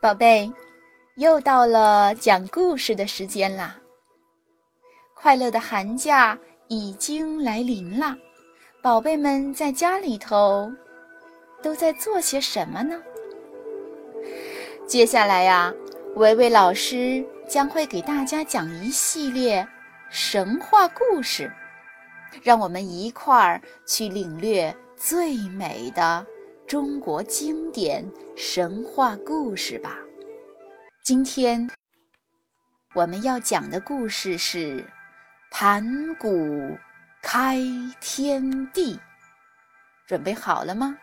宝贝，又到了讲故事的时间啦！快乐的寒假已经来临了，宝贝们在家里头都在做些什么呢？接下来呀，维维老师将会给大家讲一系列神话故事，让我们一块儿去领略最美的。中国经典神话故事吧。今天我们要讲的故事是盘古开天地。准备好了吗？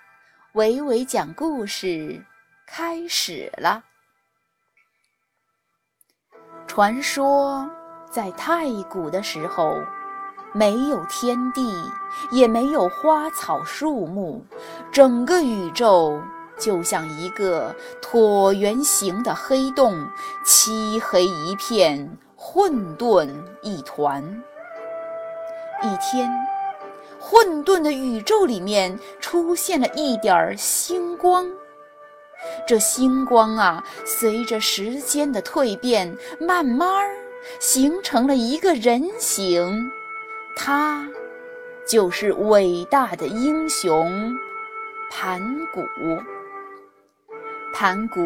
伟伟讲故事开始了。传说在太古的时候。没有天地，也没有花草树木，整个宇宙就像一个椭圆形的黑洞，漆黑一片，混沌一团。一天，混沌的宇宙里面出现了一点星光，这星光啊，随着时间的蜕变，慢慢儿形成了一个人形。他就是伟大的英雄盘古。盘古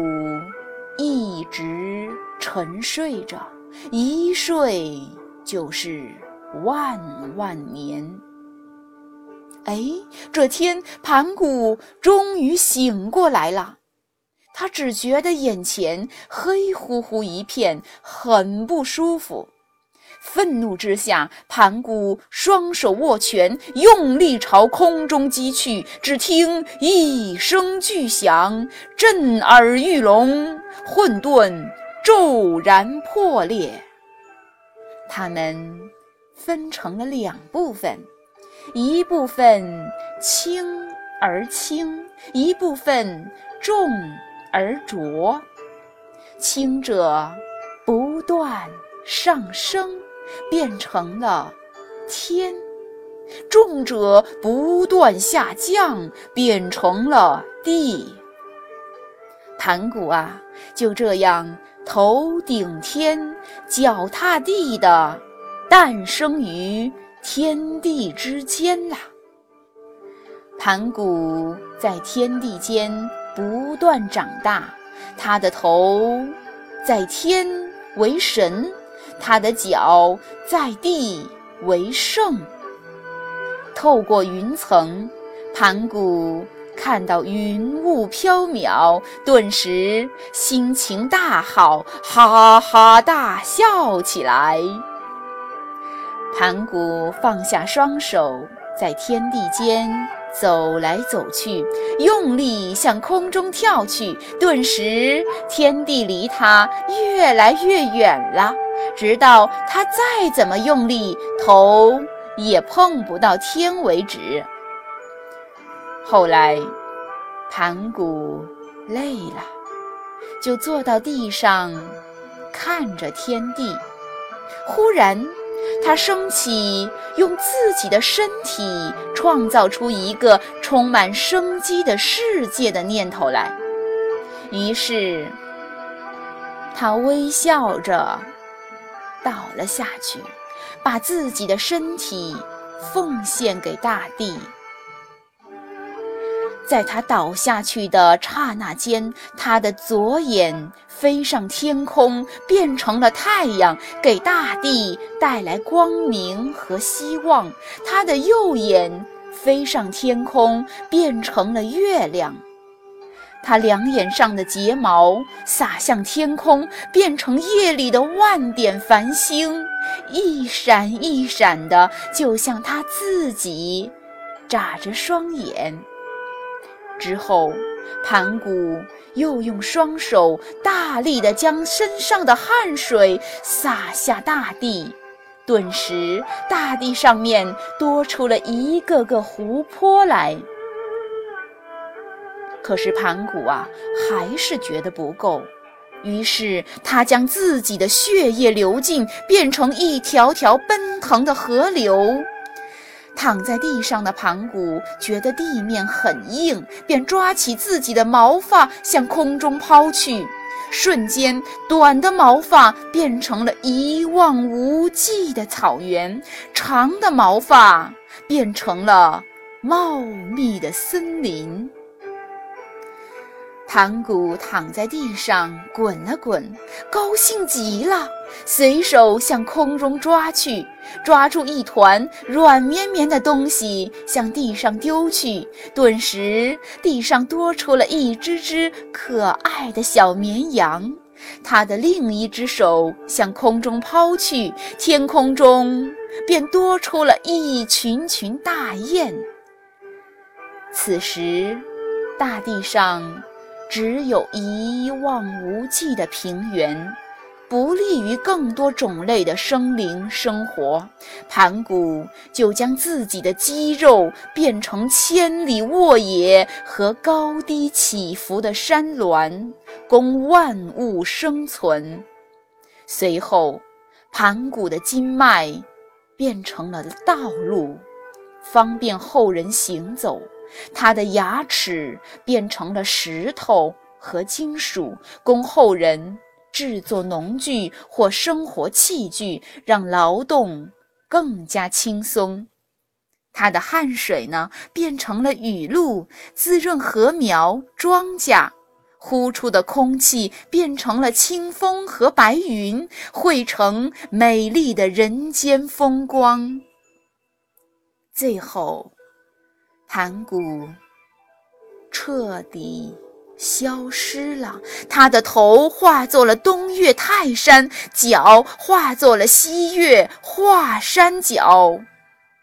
一直沉睡着，一睡就是万万年。哎，这天盘古终于醒过来了，他只觉得眼前黑乎乎一片，很不舒服。愤怒之下，盘古双手握拳，用力朝空中击去。只听一声巨响，震耳欲聋，混沌骤然破裂。它们分成了两部分，一部分轻而轻，一部分重而浊。轻者不断上升。变成了天，重者不断下降，变成了地。盘古啊，就这样头顶天，脚踏地的诞生于天地之间啦。盘古在天地间不断长大，他的头在天为神。他的脚在地为圣。透过云层，盘古看到云雾飘渺，顿时心情大好，哈哈大笑起来。盘古放下双手，在天地间走来走去，用力向空中跳去，顿时天地离他越来越远了。直到他再怎么用力，头也碰不到天为止。后来，盘古累了，就坐到地上，看着天地。忽然，他升起用自己的身体创造出一个充满生机的世界的念头来。于是，他微笑着。倒了下去，把自己的身体奉献给大地。在他倒下去的刹那间，他的左眼飞上天空，变成了太阳，给大地带来光明和希望；他的右眼飞上天空，变成了月亮。他两眼上的睫毛洒向天空，变成夜里的万点繁星，一闪一闪的，就像他自己眨着双眼。之后，盘古又用双手大力地将身上的汗水洒下大地，顿时大地上面多出了一个个湖泊来。可是盘古啊，还是觉得不够，于是他将自己的血液流尽，变成一条条奔腾的河流。躺在地上的盘古觉得地面很硬，便抓起自己的毛发向空中抛去，瞬间，短的毛发变成了一望无际的草原，长的毛发变成了茂密的森林。盘古躺在地上滚了滚，高兴极了，随手向空中抓去，抓住一团软绵绵的东西，向地上丢去。顿时，地上多出了一只只可爱的小绵羊。他的另一只手向空中抛去，天空中便多出了一群群大雁。此时，大地上。只有一望无际的平原，不利于更多种类的生灵生活。盘古就将自己的肌肉变成千里沃野和高低起伏的山峦，供万物生存。随后，盘古的筋脉变成了道路，方便后人行走。他的牙齿变成了石头和金属，供后人制作农具或生活器具，让劳动更加轻松。他的汗水呢，变成了雨露，滋润禾苗、庄稼；呼出的空气变成了清风和白云，汇成美丽的人间风光。最后。盘古彻底消失了，他的头化作了东岳泰山，脚化作了西岳华山脚，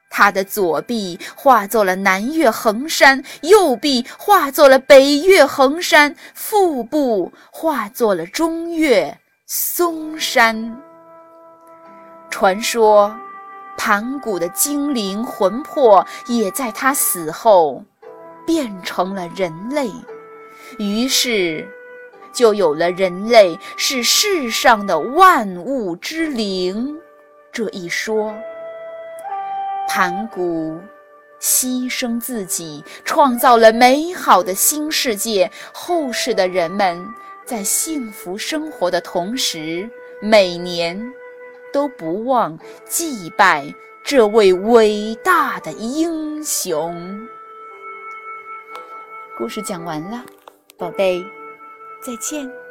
他的左臂化作了南岳衡山，右臂化作了北岳衡山，腹部化作了中岳嵩山。传说。盘古的精灵魂魄也在他死后变成了人类，于是就有了“人类是世上的万物之灵”这一说。盘古牺牲自己，创造了美好的新世界，后世的人们在幸福生活的同时，每年。都不忘祭拜这位伟大的英雄。故事讲完了，宝贝，再见。